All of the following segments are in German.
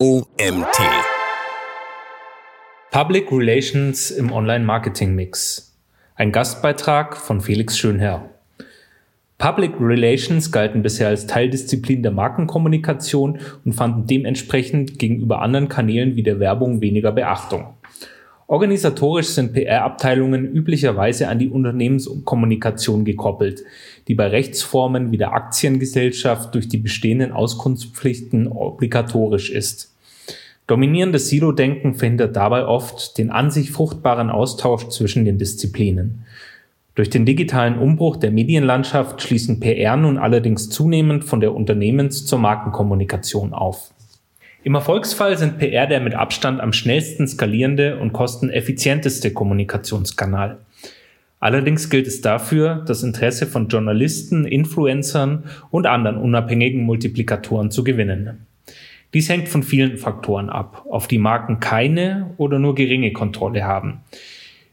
OMT. Public Relations im Online-Marketing-Mix. Ein Gastbeitrag von Felix Schönherr. Public Relations galten bisher als Teildisziplin der Markenkommunikation und fanden dementsprechend gegenüber anderen Kanälen wie der Werbung weniger Beachtung. Organisatorisch sind PR-Abteilungen üblicherweise an die Unternehmenskommunikation gekoppelt, die bei Rechtsformen wie der Aktiengesellschaft durch die bestehenden Auskunftspflichten obligatorisch ist. Dominierendes Silo-Denken verhindert dabei oft den an sich fruchtbaren Austausch zwischen den Disziplinen. Durch den digitalen Umbruch der Medienlandschaft schließen PR nun allerdings zunehmend von der Unternehmens- zur Markenkommunikation auf. Im Erfolgsfall sind PR der mit Abstand am schnellsten skalierende und kosteneffizienteste Kommunikationskanal. Allerdings gilt es dafür, das Interesse von Journalisten, Influencern und anderen unabhängigen Multiplikatoren zu gewinnen. Dies hängt von vielen Faktoren ab, auf die Marken keine oder nur geringe Kontrolle haben,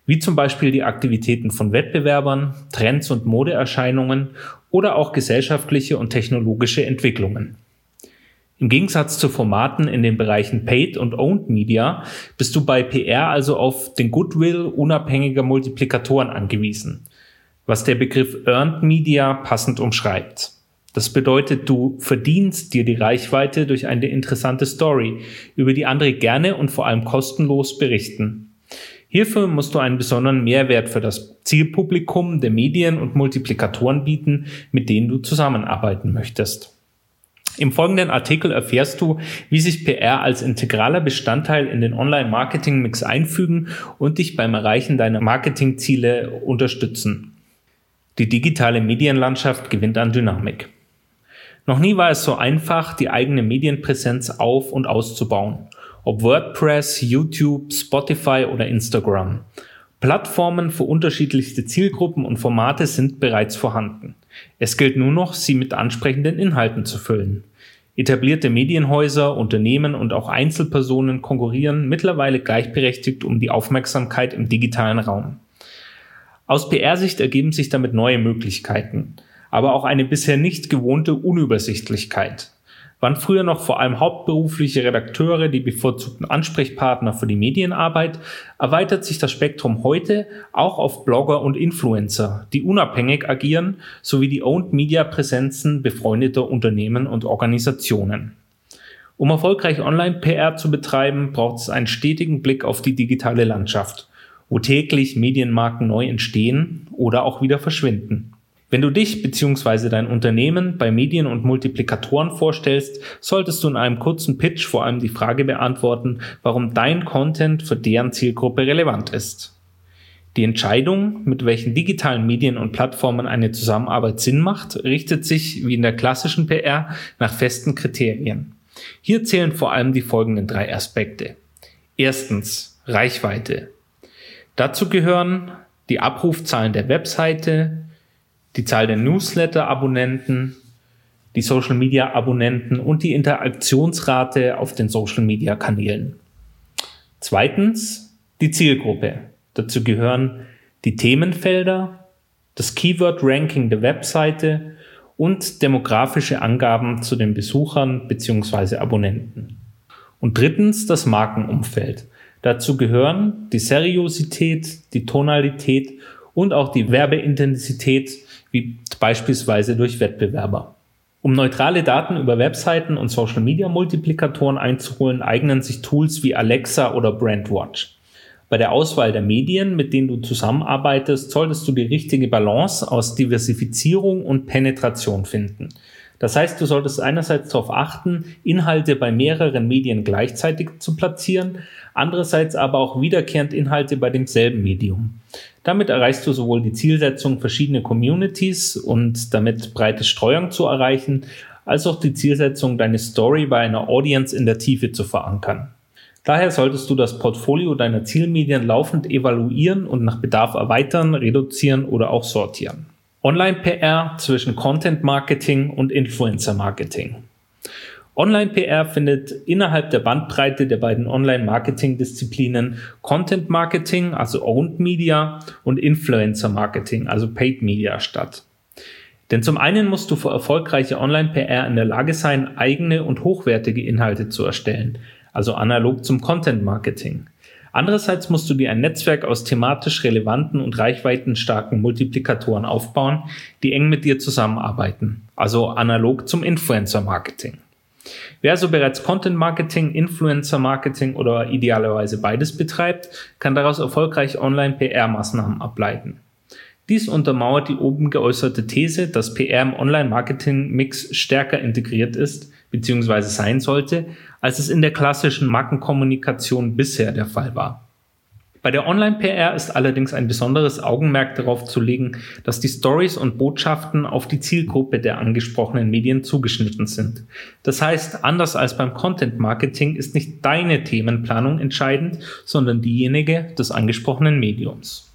wie zum Beispiel die Aktivitäten von Wettbewerbern, Trends und Modeerscheinungen oder auch gesellschaftliche und technologische Entwicklungen. Im Gegensatz zu Formaten in den Bereichen Paid und Owned Media bist du bei PR also auf den Goodwill unabhängiger Multiplikatoren angewiesen, was der Begriff Earned Media passend umschreibt. Das bedeutet, du verdienst dir die Reichweite durch eine interessante Story, über die andere gerne und vor allem kostenlos berichten. Hierfür musst du einen besonderen Mehrwert für das Zielpublikum der Medien und Multiplikatoren bieten, mit denen du zusammenarbeiten möchtest. Im folgenden Artikel erfährst du, wie sich PR als integraler Bestandteil in den Online-Marketing-Mix einfügen und dich beim Erreichen deiner Marketingziele unterstützen. Die digitale Medienlandschaft gewinnt an Dynamik. Noch nie war es so einfach, die eigene Medienpräsenz auf- und auszubauen. Ob WordPress, YouTube, Spotify oder Instagram. Plattformen für unterschiedlichste Zielgruppen und Formate sind bereits vorhanden. Es gilt nur noch, sie mit ansprechenden Inhalten zu füllen. Etablierte Medienhäuser, Unternehmen und auch Einzelpersonen konkurrieren mittlerweile gleichberechtigt um die Aufmerksamkeit im digitalen Raum. Aus PR-Sicht ergeben sich damit neue Möglichkeiten, aber auch eine bisher nicht gewohnte Unübersichtlichkeit waren früher noch vor allem hauptberufliche Redakteure die bevorzugten Ansprechpartner für die Medienarbeit, erweitert sich das Spektrum heute auch auf Blogger und Influencer, die unabhängig agieren, sowie die Owned Media Präsenzen befreundeter Unternehmen und Organisationen. Um erfolgreich Online-PR zu betreiben, braucht es einen stetigen Blick auf die digitale Landschaft, wo täglich Medienmarken neu entstehen oder auch wieder verschwinden. Wenn du dich bzw. dein Unternehmen bei Medien und Multiplikatoren vorstellst, solltest du in einem kurzen Pitch vor allem die Frage beantworten, warum dein Content für deren Zielgruppe relevant ist. Die Entscheidung, mit welchen digitalen Medien und Plattformen eine Zusammenarbeit Sinn macht, richtet sich wie in der klassischen PR nach festen Kriterien. Hier zählen vor allem die folgenden drei Aspekte. Erstens Reichweite. Dazu gehören die Abrufzahlen der Webseite, die Zahl der Newsletter-Abonnenten, die Social-Media-Abonnenten und die Interaktionsrate auf den Social-Media-Kanälen. Zweitens die Zielgruppe. Dazu gehören die Themenfelder, das Keyword-Ranking der Webseite und demografische Angaben zu den Besuchern bzw. Abonnenten. Und drittens das Markenumfeld. Dazu gehören die Seriosität, die Tonalität und auch die Werbeintensität wie beispielsweise durch Wettbewerber. Um neutrale Daten über Webseiten und Social-Media-Multiplikatoren einzuholen, eignen sich Tools wie Alexa oder Brandwatch. Bei der Auswahl der Medien, mit denen du zusammenarbeitest, solltest du die richtige Balance aus Diversifizierung und Penetration finden. Das heißt, du solltest einerseits darauf achten, Inhalte bei mehreren Medien gleichzeitig zu platzieren, andererseits aber auch wiederkehrend Inhalte bei demselben Medium. Damit erreichst du sowohl die Zielsetzung, verschiedene Communities und damit breite Streuung zu erreichen, als auch die Zielsetzung, deine Story bei einer Audience in der Tiefe zu verankern. Daher solltest du das Portfolio deiner Zielmedien laufend evaluieren und nach Bedarf erweitern, reduzieren oder auch sortieren. Online-PR zwischen Content-Marketing und Influencer-Marketing. Online-PR findet innerhalb der Bandbreite der beiden Online-Marketing-Disziplinen Content-Marketing, also Owned Media, und Influencer-Marketing, also Paid Media statt. Denn zum einen musst du für erfolgreiche Online-PR in der Lage sein, eigene und hochwertige Inhalte zu erstellen, also analog zum Content-Marketing. Andererseits musst du dir ein Netzwerk aus thematisch relevanten und reichweitenstarken Multiplikatoren aufbauen, die eng mit dir zusammenarbeiten, also analog zum Influencer-Marketing. Wer also bereits Content Marketing, Influencer Marketing oder idealerweise beides betreibt, kann daraus erfolgreich Online-PR-Maßnahmen ableiten. Dies untermauert die oben geäußerte These, dass PR im Online-Marketing-Mix stärker integriert ist bzw. sein sollte, als es in der klassischen Markenkommunikation bisher der Fall war. Bei der Online-PR ist allerdings ein besonderes Augenmerk darauf zu legen, dass die Stories und Botschaften auf die Zielgruppe der angesprochenen Medien zugeschnitten sind. Das heißt, anders als beim Content-Marketing ist nicht deine Themenplanung entscheidend, sondern diejenige des angesprochenen Mediums.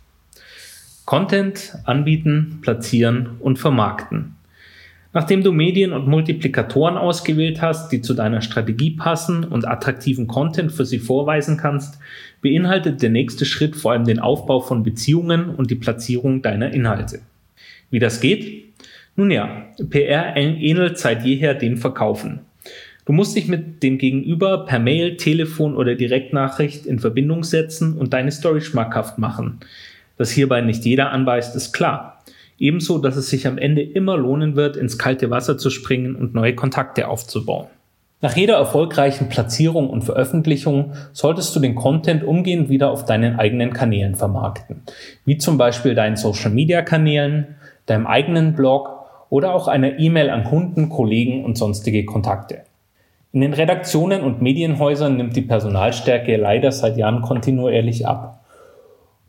Content anbieten, platzieren und vermarkten. Nachdem du Medien und Multiplikatoren ausgewählt hast, die zu deiner Strategie passen und attraktiven Content für sie vorweisen kannst, beinhaltet der nächste Schritt vor allem den Aufbau von Beziehungen und die Platzierung deiner Inhalte. Wie das geht? Nun ja, PR ähnelt seit jeher dem Verkaufen. Du musst dich mit dem Gegenüber per Mail, Telefon oder Direktnachricht in Verbindung setzen und deine Story schmackhaft machen. Dass hierbei nicht jeder anbeißt, ist klar. Ebenso, dass es sich am Ende immer lohnen wird, ins kalte Wasser zu springen und neue Kontakte aufzubauen. Nach jeder erfolgreichen Platzierung und Veröffentlichung solltest du den Content umgehend wieder auf deinen eigenen Kanälen vermarkten, wie zum Beispiel deinen Social-Media-Kanälen, deinem eigenen Blog oder auch einer E-Mail an Kunden, Kollegen und sonstige Kontakte. In den Redaktionen und Medienhäusern nimmt die Personalstärke leider seit Jahren kontinuierlich ab.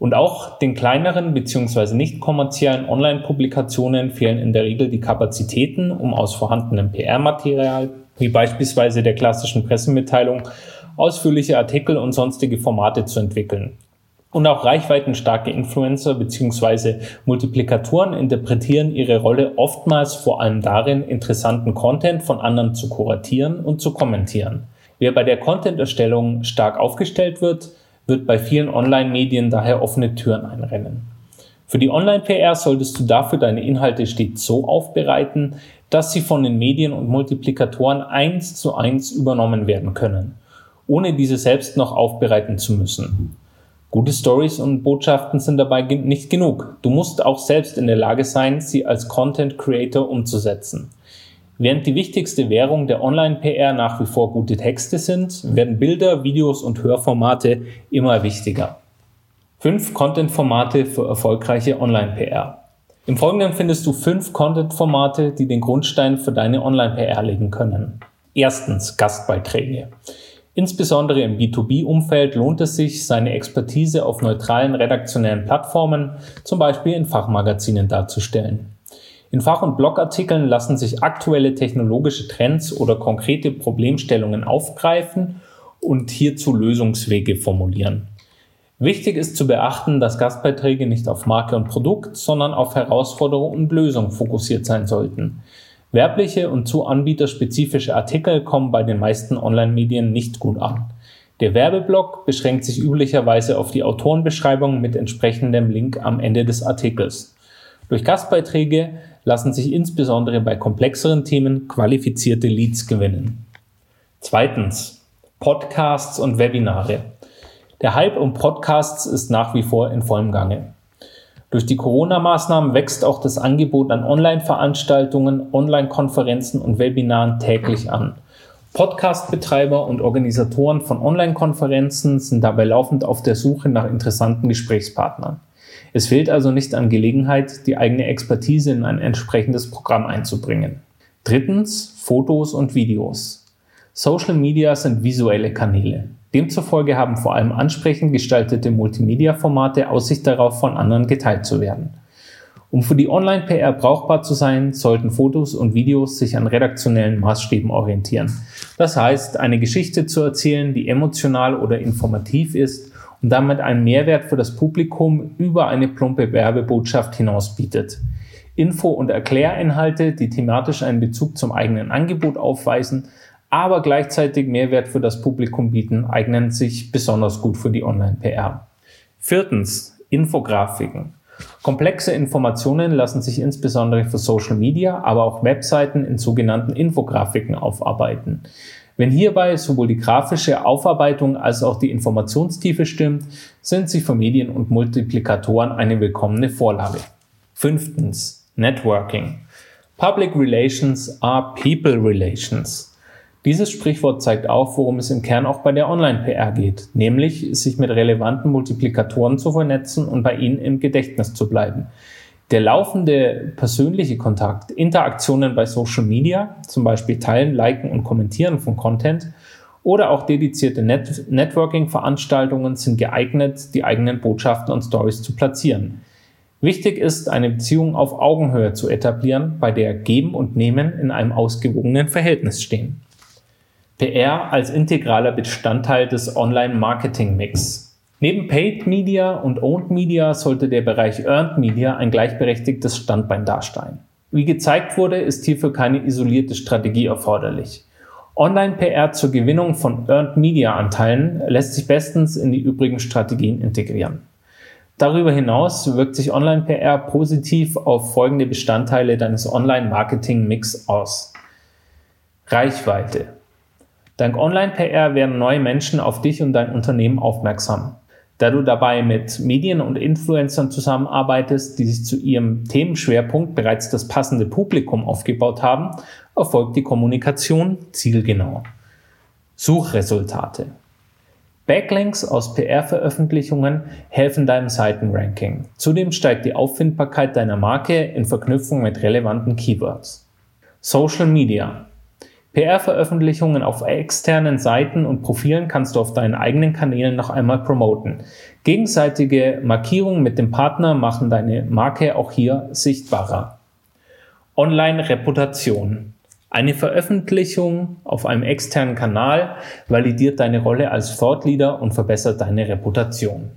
Und auch den kleineren bzw. nicht kommerziellen Online-Publikationen fehlen in der Regel die Kapazitäten, um aus vorhandenem PR-Material, wie beispielsweise der klassischen Pressemitteilung, ausführliche Artikel und sonstige Formate zu entwickeln. Und auch reichweitenstarke Influencer bzw. Multiplikatoren interpretieren ihre Rolle oftmals vor allem darin, interessanten Content von anderen zu kuratieren und zu kommentieren. Wer bei der Content-Erstellung stark aufgestellt wird, wird bei vielen Online-Medien daher offene Türen einrennen. Für die Online-PR solltest du dafür deine Inhalte stets so aufbereiten, dass sie von den Medien und Multiplikatoren eins zu eins übernommen werden können, ohne diese selbst noch aufbereiten zu müssen. Gute Stories und Botschaften sind dabei nicht genug. Du musst auch selbst in der Lage sein, sie als Content Creator umzusetzen. Während die wichtigste Währung der Online-PR nach wie vor gute Texte sind, werden Bilder, Videos und Hörformate immer wichtiger. Fünf Content-Formate für erfolgreiche Online-PR. Im Folgenden findest du fünf Content-Formate, die den Grundstein für deine Online-PR legen können. Erstens Gastbeiträge. Insbesondere im B2B-Umfeld lohnt es sich, seine Expertise auf neutralen redaktionellen Plattformen, zum Beispiel in Fachmagazinen, darzustellen. In Fach- und Blogartikeln lassen sich aktuelle technologische Trends oder konkrete Problemstellungen aufgreifen und hierzu Lösungswege formulieren. Wichtig ist zu beachten, dass Gastbeiträge nicht auf Marke und Produkt, sondern auf Herausforderung und Lösung fokussiert sein sollten. Werbliche und zu anbieterspezifische Artikel kommen bei den meisten Online-Medien nicht gut an. Der Werbeblock beschränkt sich üblicherweise auf die Autorenbeschreibung mit entsprechendem Link am Ende des Artikels. Durch Gastbeiträge lassen sich insbesondere bei komplexeren Themen qualifizierte Leads gewinnen. Zweitens, Podcasts und Webinare. Der Hype um Podcasts ist nach wie vor in vollem Gange. Durch die Corona-Maßnahmen wächst auch das Angebot an Online-Veranstaltungen, Online-Konferenzen und Webinaren täglich an. Podcast-Betreiber und Organisatoren von Online-Konferenzen sind dabei laufend auf der Suche nach interessanten Gesprächspartnern. Es fehlt also nicht an Gelegenheit, die eigene Expertise in ein entsprechendes Programm einzubringen. Drittens, Fotos und Videos. Social Media sind visuelle Kanäle. Demzufolge haben vor allem ansprechend gestaltete Multimedia-Formate Aussicht darauf, von anderen geteilt zu werden. Um für die Online-PR brauchbar zu sein, sollten Fotos und Videos sich an redaktionellen Maßstäben orientieren. Das heißt, eine Geschichte zu erzählen, die emotional oder informativ ist und damit einen Mehrwert für das Publikum über eine plumpe Werbebotschaft hinaus bietet. Info- und Erklärinhalte, die thematisch einen Bezug zum eigenen Angebot aufweisen, aber gleichzeitig Mehrwert für das Publikum bieten, eignen sich besonders gut für die Online-PR. Viertens, Infografiken. Komplexe Informationen lassen sich insbesondere für Social Media, aber auch Webseiten in sogenannten Infografiken aufarbeiten. Wenn hierbei sowohl die grafische Aufarbeitung als auch die Informationstiefe stimmt, sind sie für Medien und Multiplikatoren eine willkommene Vorlage. Fünftens. Networking. Public Relations are People Relations. Dieses Sprichwort zeigt auf, worum es im Kern auch bei der Online-PR geht, nämlich sich mit relevanten Multiplikatoren zu vernetzen und bei ihnen im Gedächtnis zu bleiben. Der laufende persönliche Kontakt, Interaktionen bei Social Media, zum Beispiel Teilen, Liken und Kommentieren von Content oder auch dedizierte Net Networking-Veranstaltungen sind geeignet, die eigenen Botschaften und Stories zu platzieren. Wichtig ist, eine Beziehung auf Augenhöhe zu etablieren, bei der Geben und Nehmen in einem ausgewogenen Verhältnis stehen. PR als integraler Bestandteil des Online-Marketing-Mix. Neben Paid Media und Owned Media sollte der Bereich Earned Media ein gleichberechtigtes Standbein darstellen. Wie gezeigt wurde, ist hierfür keine isolierte Strategie erforderlich. Online-PR zur Gewinnung von Earned Media Anteilen lässt sich bestens in die übrigen Strategien integrieren. Darüber hinaus wirkt sich Online-PR positiv auf folgende Bestandteile deines Online-Marketing-Mix aus. Reichweite. Dank Online-PR werden neue Menschen auf dich und dein Unternehmen aufmerksam. Da du dabei mit Medien und Influencern zusammenarbeitest, die sich zu ihrem Themenschwerpunkt bereits das passende Publikum aufgebaut haben, erfolgt die Kommunikation zielgenau. Suchresultate. Backlinks aus PR-Veröffentlichungen helfen deinem Seitenranking. Zudem steigt die Auffindbarkeit deiner Marke in Verknüpfung mit relevanten Keywords. Social Media. PR-Veröffentlichungen auf externen Seiten und Profilen kannst du auf deinen eigenen Kanälen noch einmal promoten. Gegenseitige Markierungen mit dem Partner machen deine Marke auch hier sichtbarer. Online-Reputation. Eine Veröffentlichung auf einem externen Kanal validiert deine Rolle als Thought Leader und verbessert deine Reputation.